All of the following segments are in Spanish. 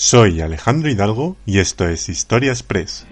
Soy Alejandro Hidalgo y esto es Historia Express.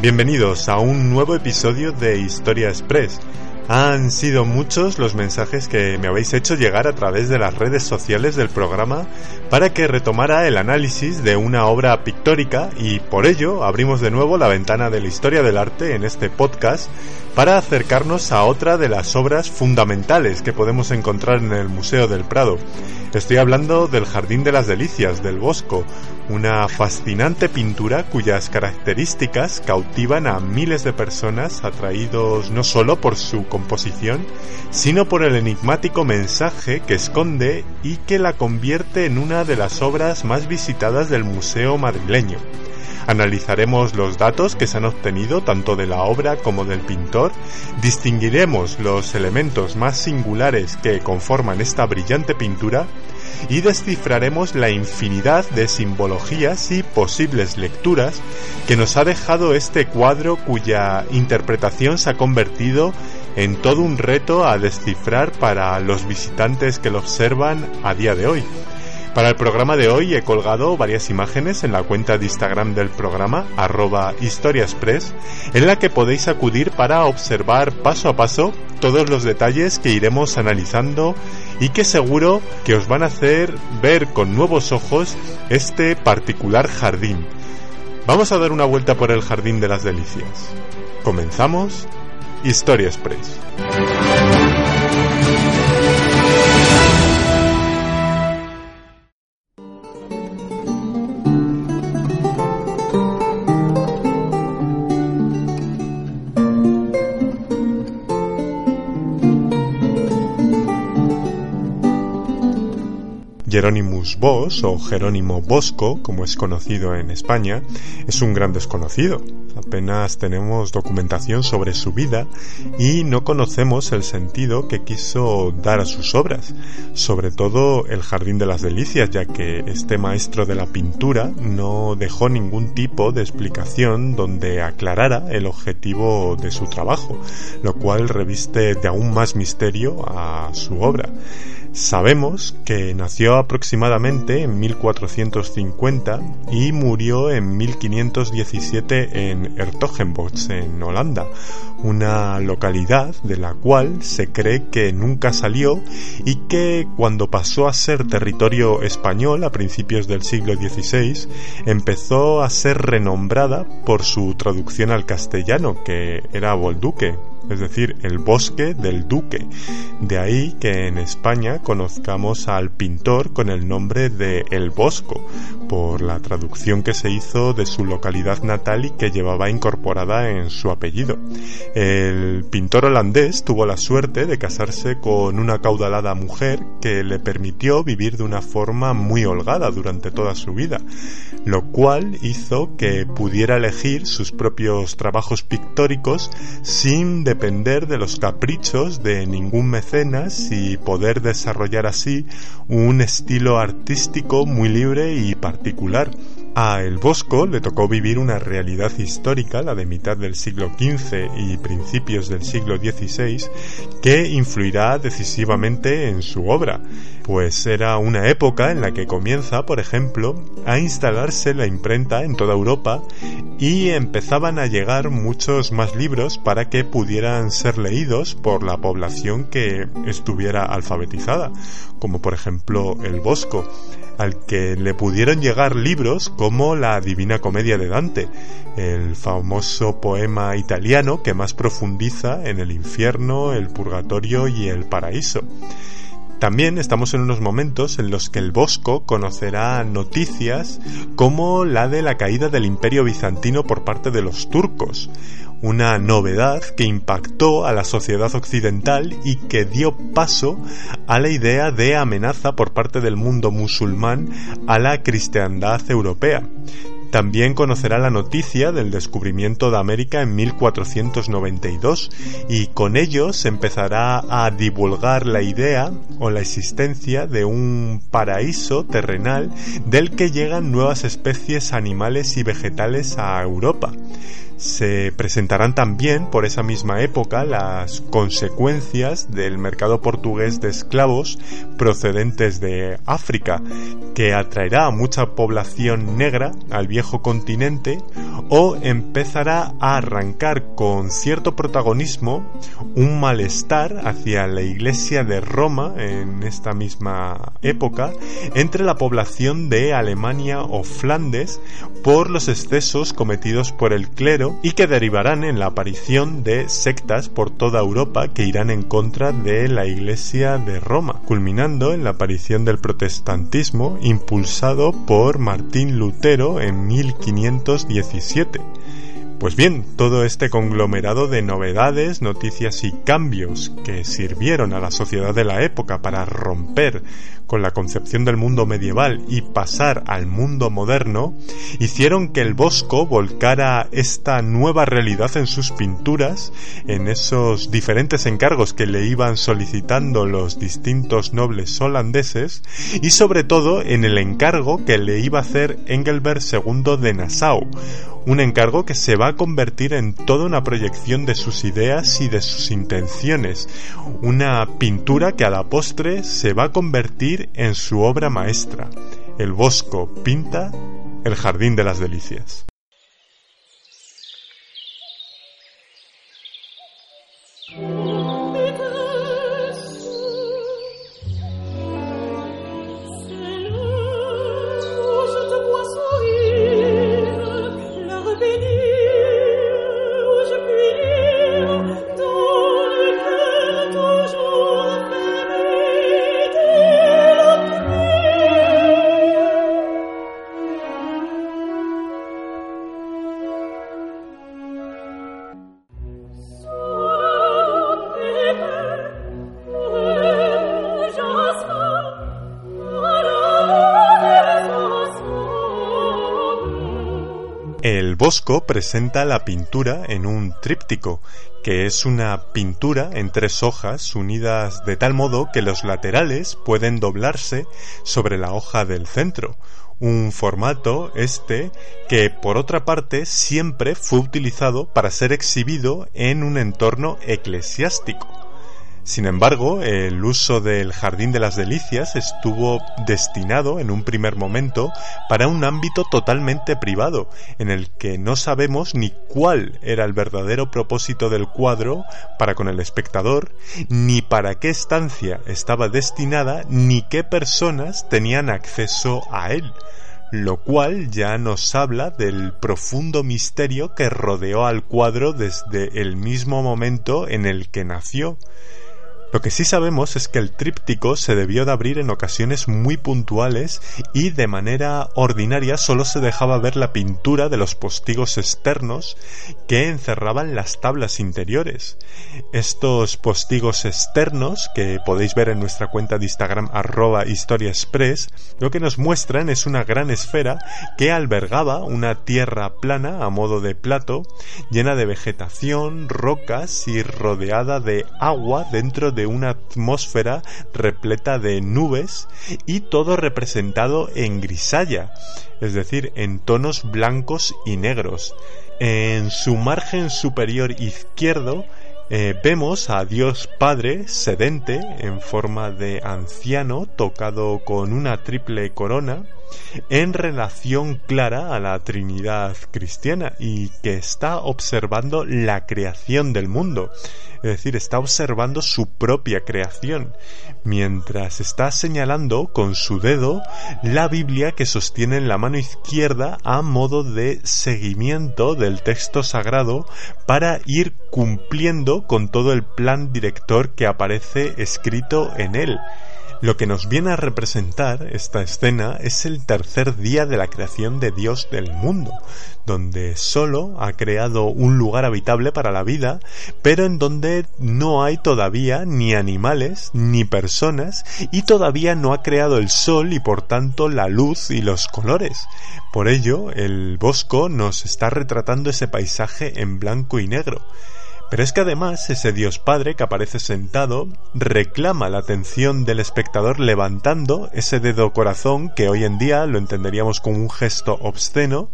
Bienvenidos a un nuevo episodio de Historia Express han sido muchos los mensajes que me habéis hecho llegar a través de las redes sociales del programa para que retomara el análisis de una obra pictórica y por ello abrimos de nuevo la ventana de la historia del arte en este podcast para acercarnos a otra de las obras fundamentales que podemos encontrar en el Museo del Prado. Estoy hablando del Jardín de las Delicias del Bosco, una fascinante pintura cuyas características cautivan a miles de personas atraídos no solo por su composición, sino por el enigmático mensaje que esconde y que la convierte en una de las obras más visitadas del Museo madrileño. Analizaremos los datos que se han obtenido tanto de la obra como del pintor, distinguiremos los elementos más singulares que conforman esta brillante pintura y descifraremos la infinidad de simbologías y posibles lecturas que nos ha dejado este cuadro cuya interpretación se ha convertido en todo un reto a descifrar para los visitantes que lo observan a día de hoy. Para el programa de hoy he colgado varias imágenes en la cuenta de Instagram del programa, arroba historiaspress, en la que podéis acudir para observar paso a paso todos los detalles que iremos analizando y que seguro que os van a hacer ver con nuevos ojos este particular jardín. Vamos a dar una vuelta por el Jardín de las Delicias. Comenzamos Historia Express. Jeronimus Bos o Jerónimo Bosco, como es conocido en España, es un gran desconocido. Apenas tenemos documentación sobre su vida y no conocemos el sentido que quiso dar a sus obras, sobre todo el Jardín de las Delicias, ya que este maestro de la pintura no dejó ningún tipo de explicación donde aclarara el objetivo de su trabajo, lo cual reviste de aún más misterio a su obra. Sabemos que nació aproximadamente en 1450 y murió en 1517 en Hertogenbosch, en Holanda, una localidad de la cual se cree que nunca salió y que cuando pasó a ser territorio español a principios del siglo XVI empezó a ser renombrada por su traducción al castellano, que era Bolduque, es decir, el bosque del duque. De ahí que en España conozcamos al pintor con el nombre de El Bosco, por la traducción que se hizo de su localidad natal y que llevaba incorporada en su apellido. El pintor holandés tuvo la suerte de casarse con una caudalada mujer que le permitió vivir de una forma muy holgada durante toda su vida, lo cual hizo que pudiera elegir sus propios trabajos pictóricos sin depender de los caprichos de ningún mecenas y poder desarrollar así un estilo artístico muy libre y particular. A El Bosco le tocó vivir una realidad histórica, la de mitad del siglo XV y principios del siglo XVI, que influirá decisivamente en su obra, pues era una época en la que comienza, por ejemplo, a instalarse la imprenta en toda Europa y empezaban a llegar muchos más libros para que pudieran ser leídos por la población que estuviera alfabetizada, como por ejemplo El Bosco al que le pudieron llegar libros como la Divina Comedia de Dante, el famoso poema italiano que más profundiza en el infierno, el purgatorio y el paraíso. También estamos en unos momentos en los que el Bosco conocerá noticias como la de la caída del imperio bizantino por parte de los turcos, una novedad que impactó a la sociedad occidental y que dio paso a la idea de amenaza por parte del mundo musulmán a la cristiandad europea. También conocerá la noticia del descubrimiento de América en 1492 y con ello se empezará a divulgar la idea o la existencia de un paraíso terrenal del que llegan nuevas especies animales y vegetales a Europa se presentarán también por esa misma época las consecuencias del mercado portugués de esclavos procedentes de África, que atraerá a mucha población negra al viejo continente o empezará a arrancar con cierto protagonismo un malestar hacia la iglesia de Roma en esta misma época entre la población de Alemania o Flandes por los excesos cometidos por el clero y que derivarán en la aparición de sectas por toda Europa que irán en contra de la Iglesia de Roma, culminando en la aparición del protestantismo impulsado por Martín Lutero en 1517. Pues bien, todo este conglomerado de novedades, noticias y cambios que sirvieron a la sociedad de la época para romper con la concepción del mundo medieval y pasar al mundo moderno, hicieron que el Bosco volcara esta nueva realidad en sus pinturas, en esos diferentes encargos que le iban solicitando los distintos nobles holandeses, y sobre todo en el encargo que le iba a hacer Engelbert II de Nassau, un encargo que se va a convertir en toda una proyección de sus ideas y de sus intenciones, una pintura que a la postre se va a convertir en su obra maestra. El Bosco pinta el Jardín de las Delicias. Bosco presenta la pintura en un tríptico, que es una pintura en tres hojas unidas de tal modo que los laterales pueden doblarse sobre la hoja del centro, un formato este que por otra parte siempre fue utilizado para ser exhibido en un entorno eclesiástico. Sin embargo, el uso del Jardín de las Delicias estuvo destinado en un primer momento para un ámbito totalmente privado, en el que no sabemos ni cuál era el verdadero propósito del cuadro para con el espectador, ni para qué estancia estaba destinada, ni qué personas tenían acceso a él lo cual ya nos habla del profundo misterio que rodeó al cuadro desde el mismo momento en el que nació. Lo que sí sabemos es que el tríptico se debió de abrir en ocasiones muy puntuales y de manera ordinaria solo se dejaba ver la pintura de los postigos externos que encerraban las tablas interiores. Estos postigos externos que podéis ver en nuestra cuenta de Instagram arroba historiaexpress lo que nos muestran es una gran esfera que albergaba una tierra plana a modo de plato llena de vegetación, rocas y rodeada de agua dentro de una atmósfera repleta de nubes y todo representado en grisalla, es decir, en tonos blancos y negros. En su margen superior izquierdo eh, vemos a Dios Padre sedente en forma de anciano tocado con una triple corona en relación clara a la Trinidad cristiana y que está observando la creación del mundo es decir, está observando su propia creación, mientras está señalando con su dedo la Biblia que sostiene en la mano izquierda a modo de seguimiento del texto sagrado para ir cumpliendo con todo el plan director que aparece escrito en él. Lo que nos viene a representar esta escena es el tercer día de la creación de Dios del mundo, donde solo ha creado un lugar habitable para la vida, pero en donde no hay todavía ni animales ni personas y todavía no ha creado el sol y por tanto la luz y los colores. Por ello, el Bosco nos está retratando ese paisaje en blanco y negro. Pero es que además ese Dios Padre que aparece sentado reclama la atención del espectador levantando ese dedo corazón que hoy en día lo entenderíamos como un gesto obsceno,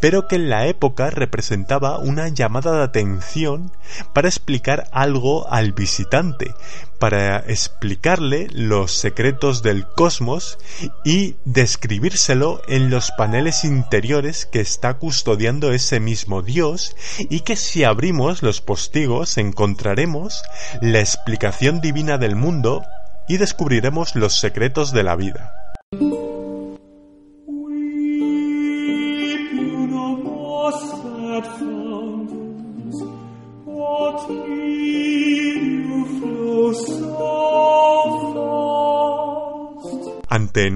pero que en la época representaba una llamada de atención para explicar algo al visitante, para explicarle los secretos del cosmos y describírselo en los paneles interiores que está custodiando ese mismo Dios y que si abrimos los postigos encontraremos la explicación divina del mundo y descubriremos los secretos de la vida.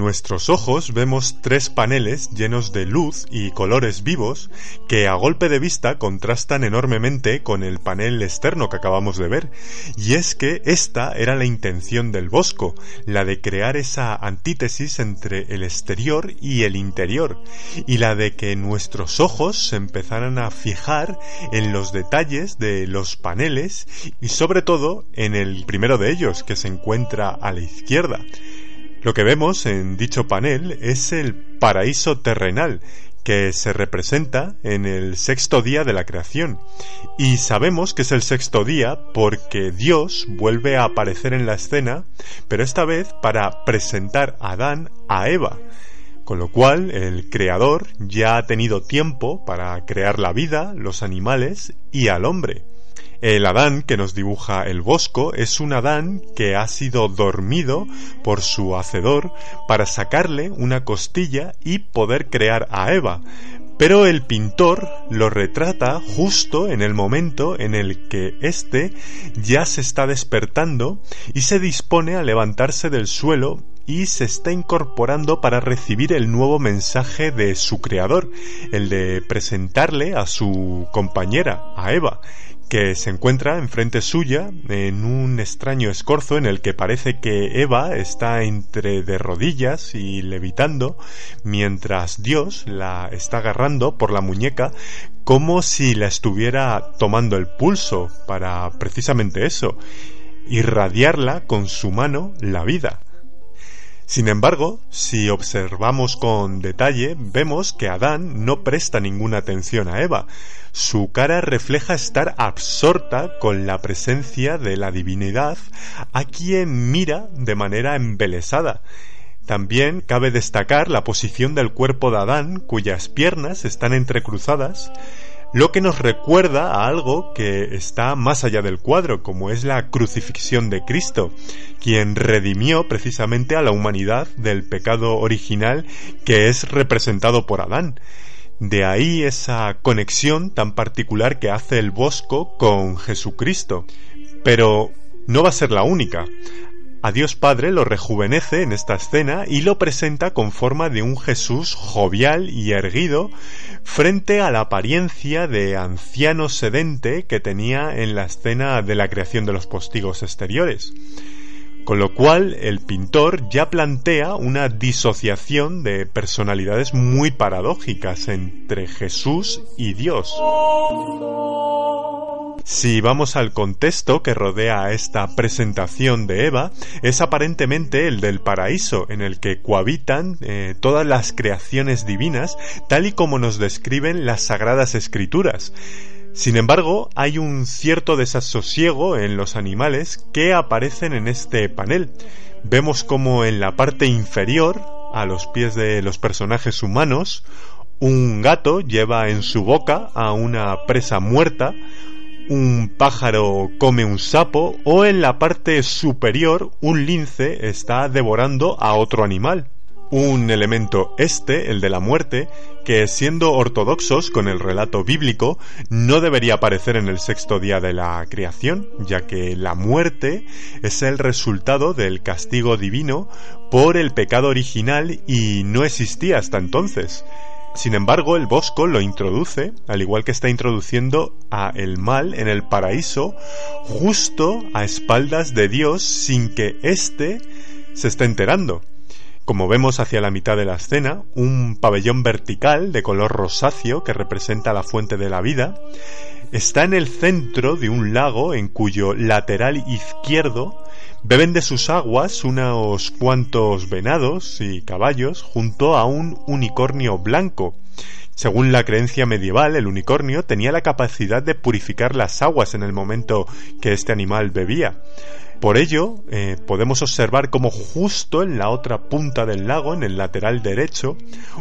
Nuestros ojos vemos tres paneles llenos de luz y colores vivos que a golpe de vista contrastan enormemente con el panel externo que acabamos de ver. Y es que esta era la intención del Bosco, la de crear esa antítesis entre el exterior y el interior, y la de que nuestros ojos se empezaran a fijar en los detalles de los paneles y sobre todo en el primero de ellos que se encuentra a la izquierda. Lo que vemos en dicho panel es el paraíso terrenal, que se representa en el sexto día de la creación. Y sabemos que es el sexto día porque Dios vuelve a aparecer en la escena, pero esta vez para presentar a Adán a Eva. Con lo cual el Creador ya ha tenido tiempo para crear la vida, los animales y al hombre. El Adán que nos dibuja el Bosco es un Adán que ha sido dormido por su hacedor para sacarle una costilla y poder crear a Eva. Pero el pintor lo retrata justo en el momento en el que éste ya se está despertando y se dispone a levantarse del suelo y se está incorporando para recibir el nuevo mensaje de su creador, el de presentarle a su compañera, a Eva, que se encuentra enfrente suya en un extraño escorzo en el que parece que Eva está entre de rodillas y levitando mientras Dios la está agarrando por la muñeca como si la estuviera tomando el pulso para precisamente eso, irradiarla con su mano la vida. Sin embargo, si observamos con detalle, vemos que Adán no presta ninguna atención a Eva. Su cara refleja estar absorta con la presencia de la divinidad a quien mira de manera embelesada. También cabe destacar la posición del cuerpo de Adán, cuyas piernas están entrecruzadas, lo que nos recuerda a algo que está más allá del cuadro, como es la crucifixión de Cristo, quien redimió precisamente a la humanidad del pecado original que es representado por Adán. De ahí esa conexión tan particular que hace el Bosco con Jesucristo. Pero no va a ser la única. A Dios Padre lo rejuvenece en esta escena y lo presenta con forma de un Jesús jovial y erguido frente a la apariencia de anciano sedente que tenía en la escena de la creación de los postigos exteriores. Con lo cual el pintor ya plantea una disociación de personalidades muy paradójicas entre Jesús y Dios. Si vamos al contexto que rodea esta presentación de Eva, es aparentemente el del paraíso, en el que cohabitan eh, todas las creaciones divinas, tal y como nos describen las sagradas escrituras. Sin embargo, hay un cierto desasosiego en los animales que aparecen en este panel. Vemos como en la parte inferior, a los pies de los personajes humanos, un gato lleva en su boca a una presa muerta, un pájaro come un sapo o en la parte superior un lince está devorando a otro animal. Un elemento este, el de la muerte, que siendo ortodoxos con el relato bíblico, no debería aparecer en el sexto día de la creación, ya que la muerte es el resultado del castigo divino por el pecado original y no existía hasta entonces. Sin embargo, el Bosco lo introduce, al igual que está introduciendo a el mal en el paraíso, justo a espaldas de Dios sin que éste se esté enterando. Como vemos hacia la mitad de la escena, un pabellón vertical de color rosáceo que representa la fuente de la vida, está en el centro de un lago en cuyo lateral izquierdo beben de sus aguas unos cuantos venados y caballos junto a un unicornio blanco. Según la creencia medieval, el unicornio tenía la capacidad de purificar las aguas en el momento que este animal bebía. Por ello, eh, podemos observar como justo en la otra punta del lago, en el lateral derecho,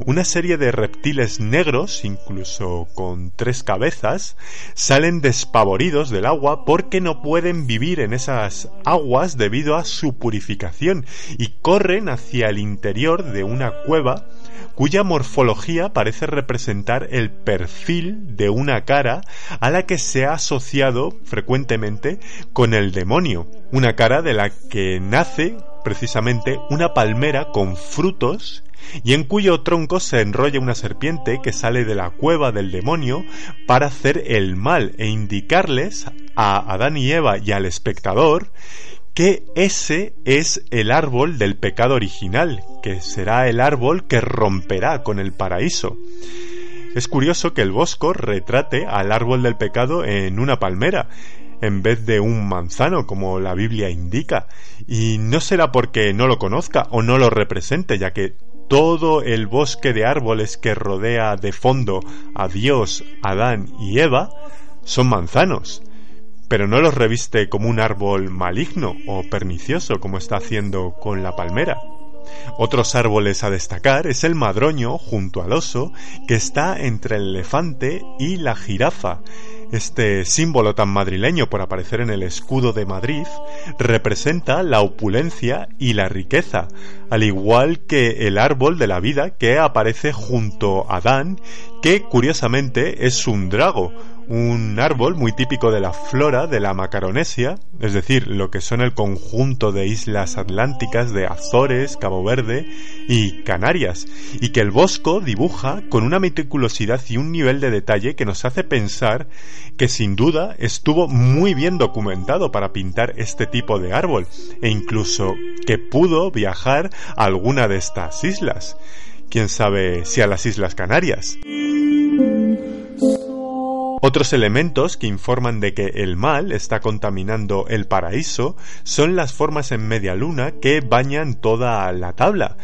una serie de reptiles negros, incluso con tres cabezas, salen despavoridos del agua porque no pueden vivir en esas aguas debido a su purificación y corren hacia el interior de una cueva cuya morfología parece representar el perfil de una cara a la que se ha asociado frecuentemente con el demonio, una cara de la que nace precisamente una palmera con frutos y en cuyo tronco se enrolla una serpiente que sale de la cueva del demonio para hacer el mal e indicarles a Adán y Eva y al espectador que ese es el árbol del pecado original, que será el árbol que romperá con el paraíso. Es curioso que el Bosco retrate al árbol del pecado en una palmera, en vez de un manzano, como la Biblia indica, y no será porque no lo conozca o no lo represente, ya que todo el bosque de árboles que rodea de fondo a Dios, Adán y Eva son manzanos pero no los reviste como un árbol maligno o pernicioso como está haciendo con la palmera. Otros árboles a destacar es el madroño junto al oso que está entre el elefante y la jirafa. Este símbolo tan madrileño por aparecer en el escudo de Madrid representa la opulencia y la riqueza, al igual que el árbol de la vida que aparece junto a Adán, que curiosamente es un drago, un árbol muy típico de la flora de la Macaronesia, es decir, lo que son el conjunto de islas atlánticas de Azores, Cabo Verde y Canarias, y que el Bosco dibuja con una meticulosidad y un nivel de detalle que nos hace pensar que sin duda estuvo muy bien documentado para pintar este tipo de árbol, e incluso que pudo viajar a alguna de estas islas. Quién sabe si a las Islas Canarias. Otros elementos que informan de que el mal está contaminando el paraíso son las formas en media luna que bañan toda la tabla.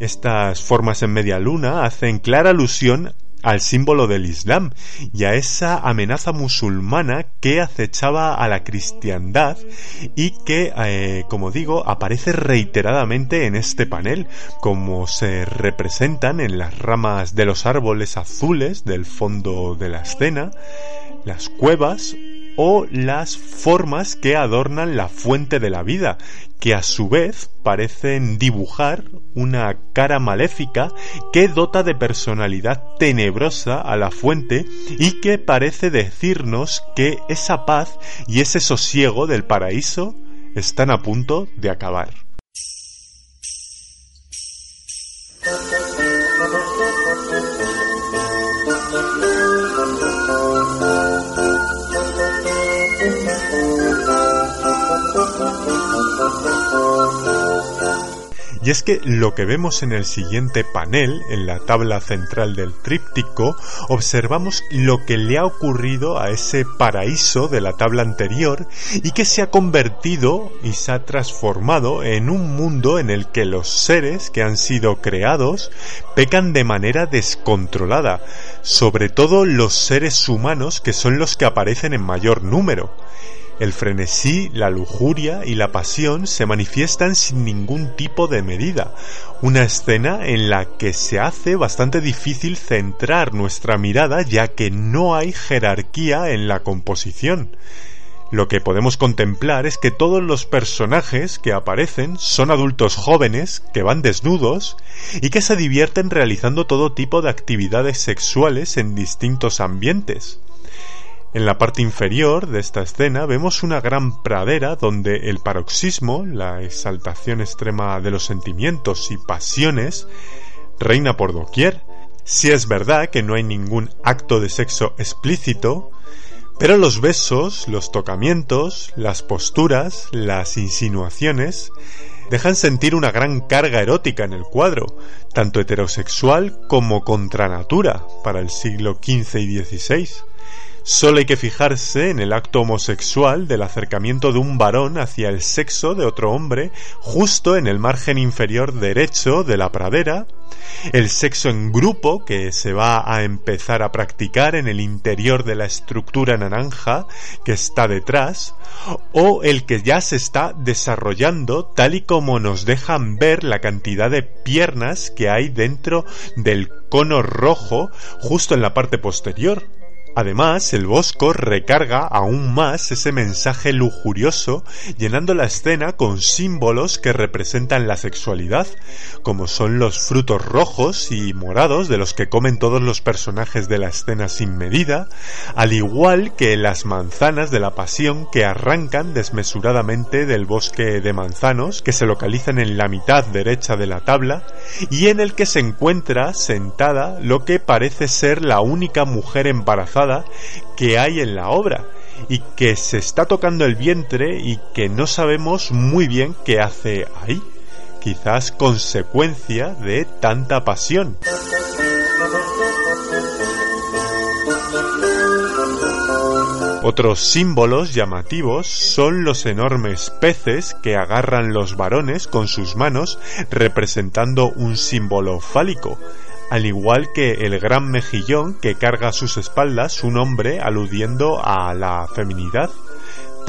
Estas formas en media luna hacen clara alusión al símbolo del Islam y a esa amenaza musulmana que acechaba a la cristiandad y que, eh, como digo, aparece reiteradamente en este panel, como se representan en las ramas de los árboles azules del fondo de la escena, las cuevas o las formas que adornan la fuente de la vida, que a su vez parecen dibujar una cara maléfica que dota de personalidad tenebrosa a la fuente y que parece decirnos que esa paz y ese sosiego del paraíso están a punto de acabar. Y es que lo que vemos en el siguiente panel, en la tabla central del tríptico, observamos lo que le ha ocurrido a ese paraíso de la tabla anterior y que se ha convertido y se ha transformado en un mundo en el que los seres que han sido creados pecan de manera descontrolada, sobre todo los seres humanos que son los que aparecen en mayor número. El frenesí, la lujuria y la pasión se manifiestan sin ningún tipo de medida, una escena en la que se hace bastante difícil centrar nuestra mirada ya que no hay jerarquía en la composición. lo que podemos contemplar es que todos los personajes que aparecen son adultos jóvenes que van desnudos y que se divierten realizando todo tipo de actividades sexuales en distintos ambientes. En la parte inferior de esta escena vemos una gran pradera donde el paroxismo, la exaltación extrema de los sentimientos y pasiones, reina por doquier. Si es verdad que no hay ningún acto de sexo explícito, pero los besos, los tocamientos, las posturas, las insinuaciones dejan sentir una gran carga erótica en el cuadro, tanto heterosexual como contra natura para el siglo XV y XVI. Solo hay que fijarse en el acto homosexual del acercamiento de un varón hacia el sexo de otro hombre justo en el margen inferior derecho de la pradera, el sexo en grupo que se va a empezar a practicar en el interior de la estructura naranja que está detrás, o el que ya se está desarrollando tal y como nos dejan ver la cantidad de piernas que hay dentro del cono rojo justo en la parte posterior. Además, el Bosco recarga aún más ese mensaje lujurioso, llenando la escena con símbolos que representan la sexualidad, como son los frutos rojos y morados de los que comen todos los personajes de la escena sin medida, al igual que las manzanas de la pasión que arrancan desmesuradamente del bosque de manzanos que se localizan en la mitad derecha de la tabla y en el que se encuentra sentada lo que parece ser la única mujer embarazada que hay en la obra y que se está tocando el vientre y que no sabemos muy bien qué hace ahí, quizás consecuencia de tanta pasión. Otros símbolos llamativos son los enormes peces que agarran los varones con sus manos representando un símbolo fálico, al igual que el gran mejillón que carga a sus espaldas un hombre aludiendo a la feminidad.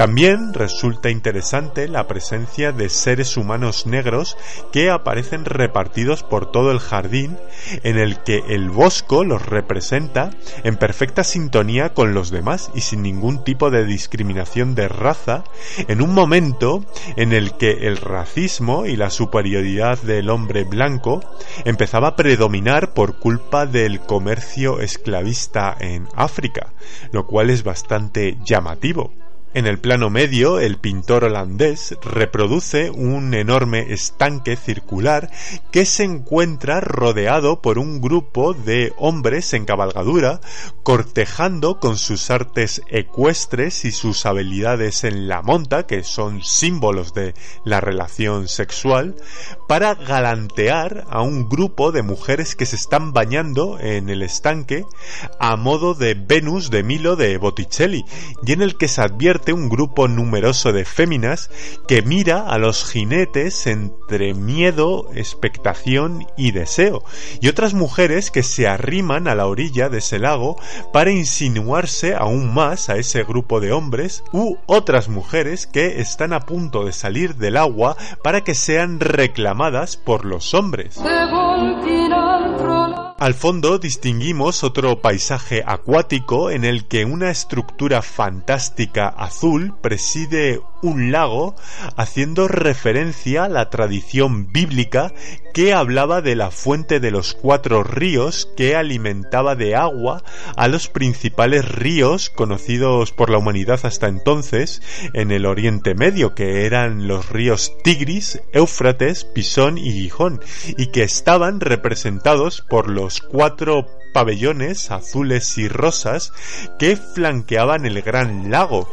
También resulta interesante la presencia de seres humanos negros que aparecen repartidos por todo el jardín, en el que el bosco los representa en perfecta sintonía con los demás y sin ningún tipo de discriminación de raza, en un momento en el que el racismo y la superioridad del hombre blanco empezaba a predominar por culpa del comercio esclavista en África, lo cual es bastante llamativo. En el plano medio, el pintor holandés reproduce un enorme estanque circular que se encuentra rodeado por un grupo de hombres en cabalgadura, cortejando con sus artes ecuestres y sus habilidades en la monta, que son símbolos de la relación sexual, para galantear a un grupo de mujeres que se están bañando en el estanque a modo de Venus de Milo de Botticelli, y en el que se advierte un grupo numeroso de féminas que mira a los jinetes entre miedo, expectación y deseo, y otras mujeres que se arriman a la orilla de ese lago para insinuarse aún más a ese grupo de hombres, u otras mujeres que están a punto de salir del agua para que sean reclamadas por los hombres. Al fondo distinguimos otro paisaje acuático en el que una estructura fantástica azul preside un lago haciendo referencia a la tradición bíblica que hablaba de la fuente de los cuatro ríos que alimentaba de agua a los principales ríos conocidos por la humanidad hasta entonces en el Oriente Medio, que eran los ríos Tigris, Éufrates, Pisón y Gijón, y que estaban representados por los cuatro pabellones azules y rosas que flanqueaban el gran lago.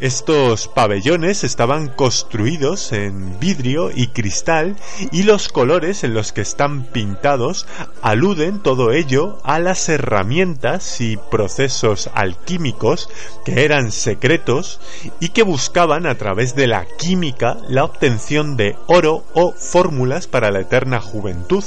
Estos pabellones estaban construidos en vidrio y cristal y los colores en los que están pintados aluden todo ello a las herramientas y procesos alquímicos que eran secretos y que buscaban a través de la química la obtención de oro o fórmulas para la eterna juventud.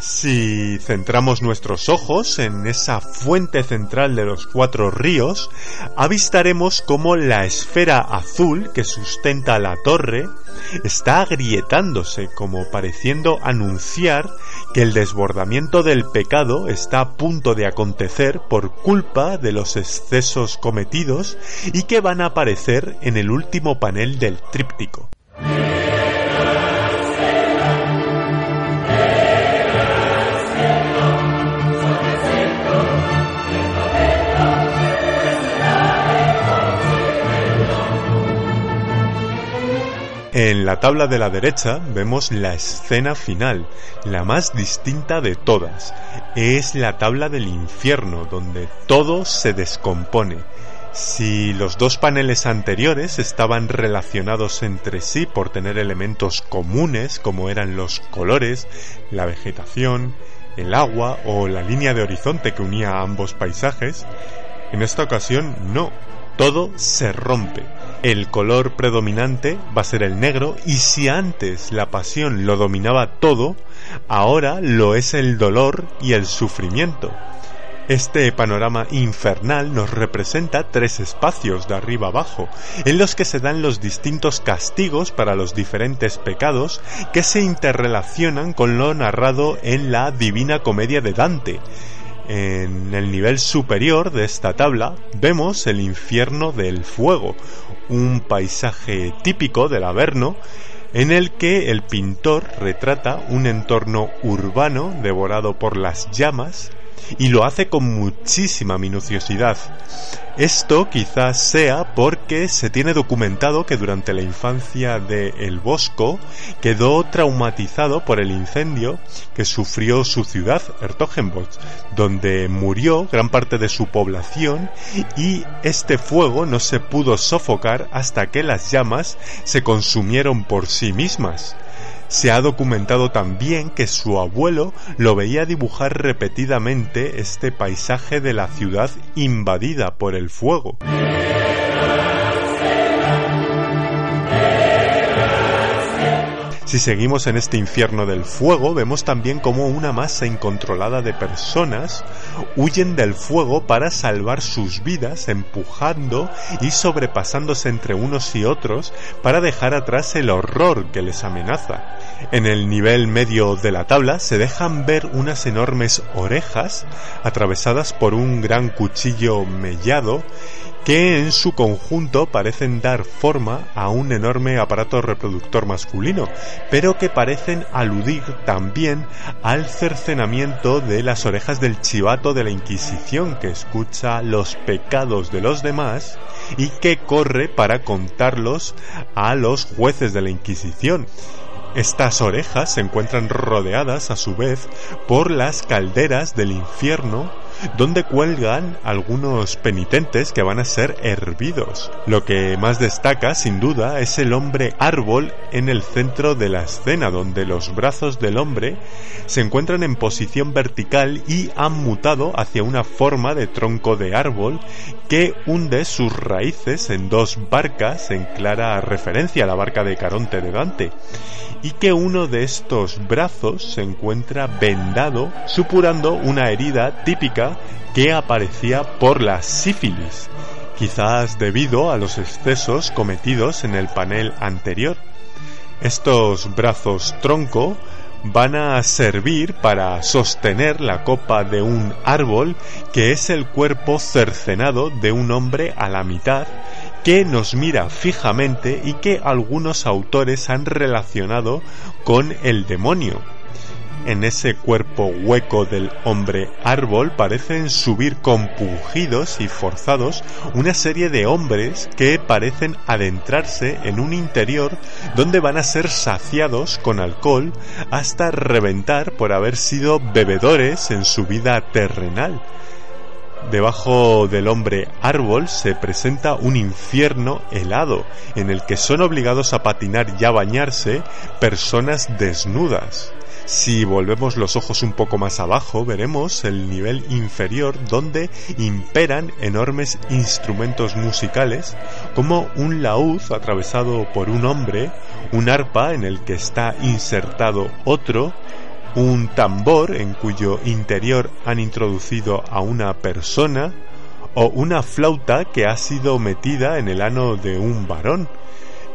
Si centramos nuestros ojos en esa fuente central de los cuatro ríos, avistaremos cómo la esfera azul que sustenta la torre está agrietándose como pareciendo anunciar que el desbordamiento del pecado está a punto de acontecer por culpa de los excesos cometidos y que van a aparecer en el último panel del tríptico. En la tabla de la derecha vemos la escena final, la más distinta de todas. Es la tabla del infierno, donde todo se descompone. Si los dos paneles anteriores estaban relacionados entre sí por tener elementos comunes como eran los colores, la vegetación, el agua o la línea de horizonte que unía a ambos paisajes, en esta ocasión no, todo se rompe el color predominante va a ser el negro y si antes la pasión lo dominaba todo, ahora lo es el dolor y el sufrimiento. Este panorama infernal nos representa tres espacios de arriba abajo, en los que se dan los distintos castigos para los diferentes pecados que se interrelacionan con lo narrado en la Divina Comedia de Dante, en el nivel superior de esta tabla vemos el infierno del fuego, un paisaje típico del Averno en el que el pintor retrata un entorno urbano devorado por las llamas y lo hace con muchísima minuciosidad. Esto quizás sea porque se tiene documentado que durante la infancia de El Bosco quedó traumatizado por el incendio que sufrió su ciudad, Ertogenbosch, donde murió gran parte de su población y este fuego no se pudo sofocar hasta que las llamas se consumieron por sí mismas. Se ha documentado también que su abuelo lo veía dibujar repetidamente este paisaje de la ciudad invadida por el fuego. Si seguimos en este infierno del fuego, vemos también cómo una masa incontrolada de personas huyen del fuego para salvar sus vidas, empujando y sobrepasándose entre unos y otros para dejar atrás el horror que les amenaza. En el nivel medio de la tabla se dejan ver unas enormes orejas atravesadas por un gran cuchillo mellado que en su conjunto parecen dar forma a un enorme aparato reproductor masculino, pero que parecen aludir también al cercenamiento de las orejas del chivato de la Inquisición que escucha los pecados de los demás y que corre para contarlos a los jueces de la Inquisición. Estas orejas se encuentran rodeadas a su vez por las calderas del infierno donde cuelgan algunos penitentes que van a ser hervidos. Lo que más destaca, sin duda, es el hombre árbol en el centro de la escena, donde los brazos del hombre se encuentran en posición vertical y han mutado hacia una forma de tronco de árbol que hunde sus raíces en dos barcas en clara referencia a la barca de Caronte de Dante y que uno de estos brazos se encuentra vendado supurando una herida típica que aparecía por la sífilis, quizás debido a los excesos cometidos en el panel anterior. Estos brazos tronco van a servir para sostener la copa de un árbol que es el cuerpo cercenado de un hombre a la mitad que nos mira fijamente y que algunos autores han relacionado con el demonio. En ese cuerpo hueco del hombre árbol parecen subir compungidos y forzados una serie de hombres que parecen adentrarse en un interior donde van a ser saciados con alcohol hasta reventar por haber sido bebedores en su vida terrenal Debajo del hombre árbol se presenta un infierno helado en el que son obligados a patinar y a bañarse personas desnudas. Si volvemos los ojos un poco más abajo, veremos el nivel inferior donde imperan enormes instrumentos musicales como un laúd atravesado por un hombre, un arpa en el que está insertado otro, un tambor en cuyo interior han introducido a una persona o una flauta que ha sido metida en el ano de un varón.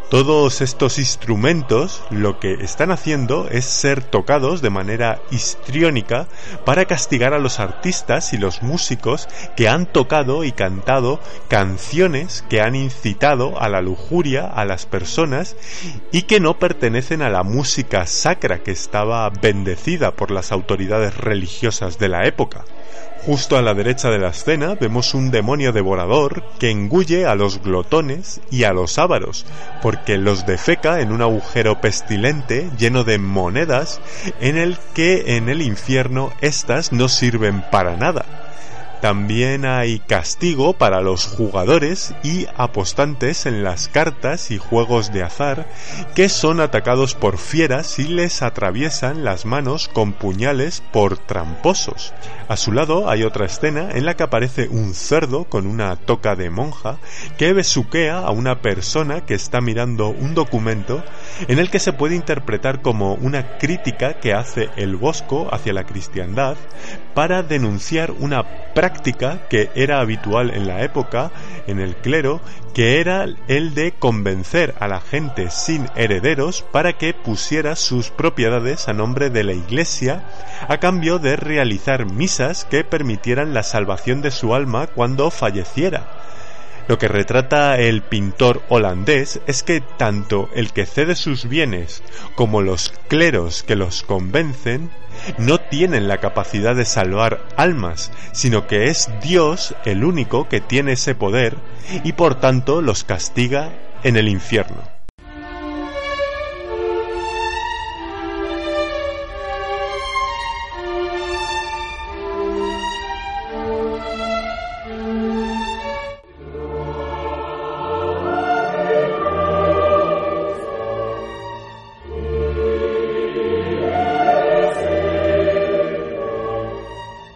Todos estos instrumentos lo que están haciendo es ser tocados de manera histriónica para castigar a los artistas y los músicos que han tocado y cantado canciones que han incitado a la lujuria a las personas y que no pertenecen a la música sacra que estaba bendecida por las autoridades religiosas de la época. Justo a la derecha de la escena vemos un demonio devorador que engulle a los glotones y a los ávaros, porque los defeca en un agujero pestilente lleno de monedas en el que en el infierno éstas no sirven para nada también hay castigo para los jugadores y apostantes en las cartas y juegos de azar que son atacados por fieras y les atraviesan las manos con puñales por tramposos. A su lado hay otra escena en la que aparece un cerdo con una toca de monja que besuquea a una persona que está mirando un documento en el que se puede interpretar como una crítica que hace el Bosco hacia la cristiandad para denunciar una práctica que era habitual en la época en el clero, que era el de convencer a la gente sin herederos para que pusiera sus propiedades a nombre de la iglesia a cambio de realizar misas que permitieran la salvación de su alma cuando falleciera. Lo que retrata el pintor holandés es que tanto el que cede sus bienes como los cleros que los convencen no tienen la capacidad de salvar almas, sino que es Dios el único que tiene ese poder y por tanto los castiga en el infierno.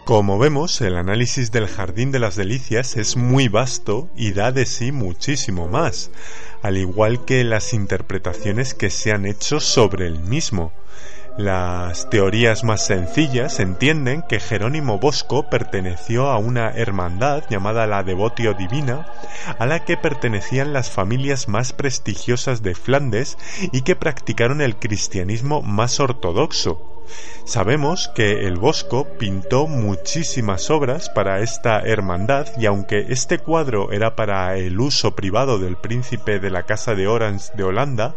Como vemos, el análisis del Jardín de las Delicias es muy vasto y da de sí muchísimo más, al igual que las interpretaciones que se han hecho sobre el mismo. Las teorías más sencillas entienden que Jerónimo Bosco perteneció a una hermandad llamada la Devotio Divina, a la que pertenecían las familias más prestigiosas de Flandes y que practicaron el cristianismo más ortodoxo, Sabemos que el Bosco pintó muchísimas obras para esta hermandad y aunque este cuadro era para el uso privado del príncipe de la Casa de Orange de Holanda,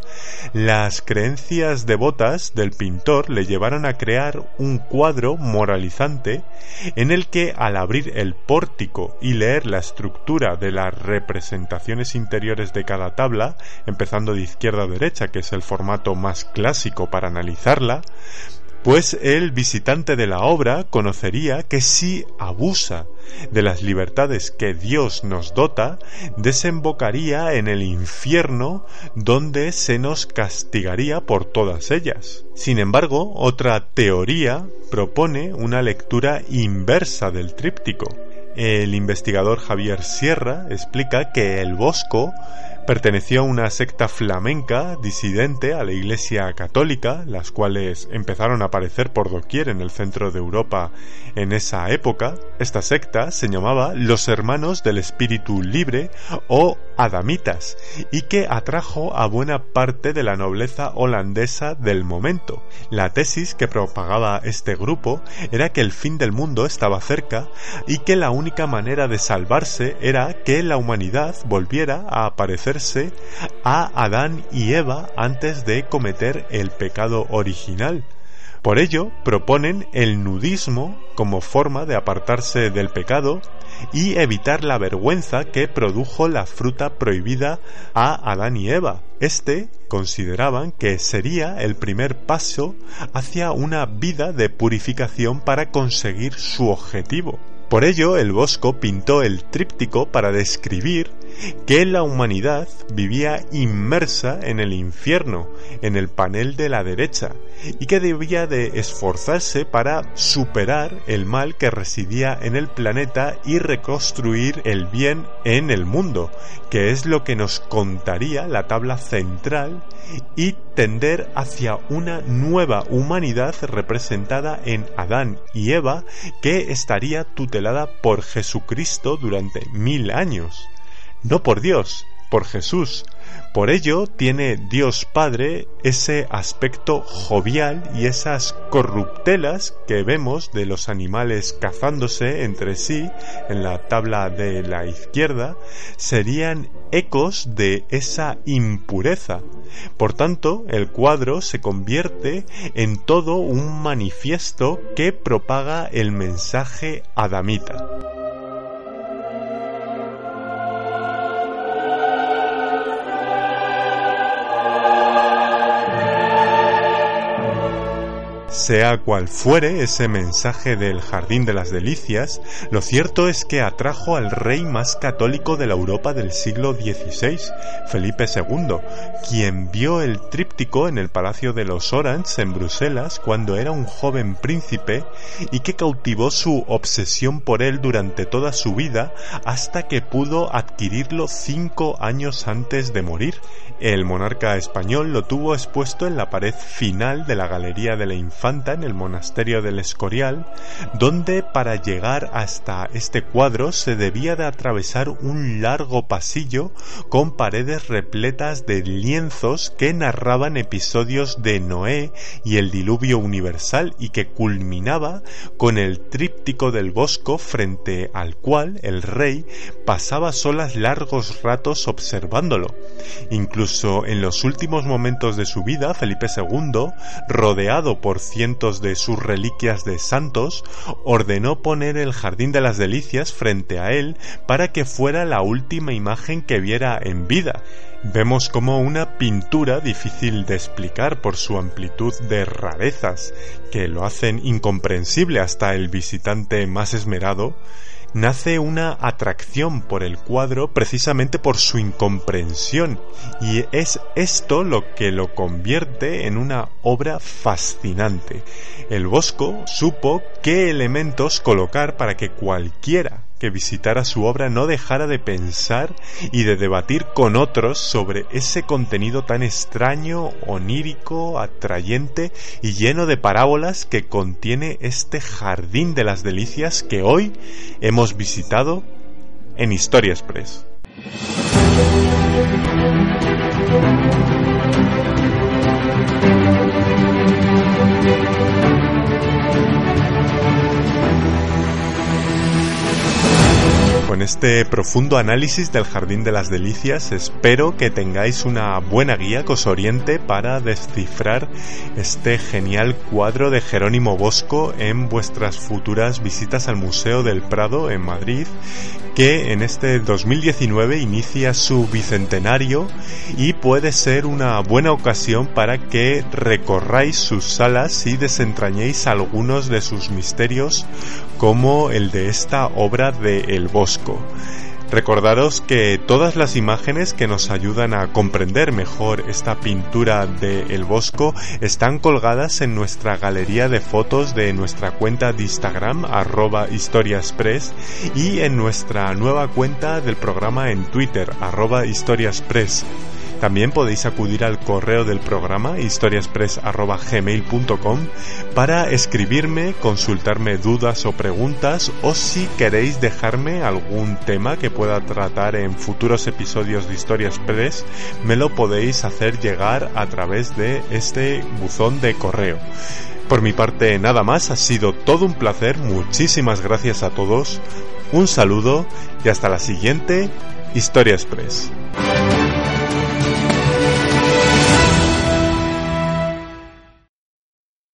las creencias devotas del pintor le llevaron a crear un cuadro moralizante en el que al abrir el pórtico y leer la estructura de las representaciones interiores de cada tabla, empezando de izquierda a derecha, que es el formato más clásico para analizarla, pues el visitante de la obra conocería que si abusa de las libertades que Dios nos dota, desembocaría en el infierno donde se nos castigaría por todas ellas. Sin embargo, otra teoría propone una lectura inversa del tríptico. El investigador Javier Sierra explica que el Bosco Perteneció a una secta flamenca disidente a la Iglesia Católica, las cuales empezaron a aparecer por doquier en el centro de Europa en esa época. Esta secta se llamaba Los Hermanos del Espíritu Libre o Adamitas y que atrajo a buena parte de la nobleza holandesa del momento. La tesis que propagaba este grupo era que el fin del mundo estaba cerca y que la única manera de salvarse era que la humanidad volviera a aparecer a Adán y Eva antes de cometer el pecado original. Por ello, proponen el nudismo como forma de apartarse del pecado y evitar la vergüenza que produjo la fruta prohibida a Adán y Eva. Este consideraban que sería el primer paso hacia una vida de purificación para conseguir su objetivo. Por ello, el Bosco pintó el tríptico para describir que la humanidad vivía inmersa en el infierno, en el panel de la derecha, y que debía de esforzarse para superar el mal que residía en el planeta y reconstruir el bien en el mundo, que es lo que nos contaría la tabla central y tender hacia una nueva humanidad representada en Adán y Eva que estaría tutelada por Jesucristo durante mil años no por Dios, por Jesús. Por ello tiene Dios Padre ese aspecto jovial y esas corruptelas que vemos de los animales cazándose entre sí en la tabla de la izquierda serían ecos de esa impureza. Por tanto, el cuadro se convierte en todo un manifiesto que propaga el mensaje adamita. Sea cual fuere ese mensaje del Jardín de las Delicias, lo cierto es que atrajo al rey más católico de la Europa del siglo XVI, Felipe II, quien vio el tríptico en el Palacio de los Orange en Bruselas cuando era un joven príncipe y que cautivó su obsesión por él durante toda su vida hasta que pudo adquirirlo cinco años antes de morir. El monarca español lo tuvo expuesto en la pared final de la Galería de la en el monasterio del Escorial, donde para llegar hasta este cuadro se debía de atravesar un largo pasillo con paredes repletas de lienzos que narraban episodios de Noé y el diluvio universal y que culminaba con el tríptico del Bosco frente al cual el rey pasaba solas largos ratos observándolo. Incluso en los últimos momentos de su vida, Felipe II, rodeado por de sus reliquias de santos, ordenó poner el Jardín de las Delicias frente a él para que fuera la última imagen que viera en vida. Vemos como una pintura difícil de explicar por su amplitud de rarezas, que lo hacen incomprensible hasta el visitante más esmerado, nace una atracción por el cuadro precisamente por su incomprensión y es esto lo que lo convierte en una obra fascinante. El Bosco supo qué elementos colocar para que cualquiera que visitara su obra no dejara de pensar y de debatir con otros sobre ese contenido tan extraño, onírico, atrayente y lleno de parábolas que contiene este jardín de las delicias que hoy hemos visitado en Historia Express. Este profundo análisis del Jardín de las Delicias espero que tengáis una buena guía que os oriente para descifrar este genial cuadro de Jerónimo Bosco en vuestras futuras visitas al Museo del Prado en Madrid que en este 2019 inicia su bicentenario y puede ser una buena ocasión para que recorráis sus salas y desentrañéis algunos de sus misterios como el de esta obra de El Bosco. Recordaros que todas las imágenes que nos ayudan a comprender mejor esta pintura de El Bosco están colgadas en nuestra galería de fotos de nuestra cuenta de Instagram arroba historiaspress y en nuestra nueva cuenta del programa en Twitter arroba historiaspress. También podéis acudir al correo del programa historiaspress.gmail.com para escribirme, consultarme dudas o preguntas o si queréis dejarme algún tema que pueda tratar en futuros episodios de Historias Express, me lo podéis hacer llegar a través de este buzón de correo. Por mi parte nada más, ha sido todo un placer, muchísimas gracias a todos, un saludo y hasta la siguiente Historia Express.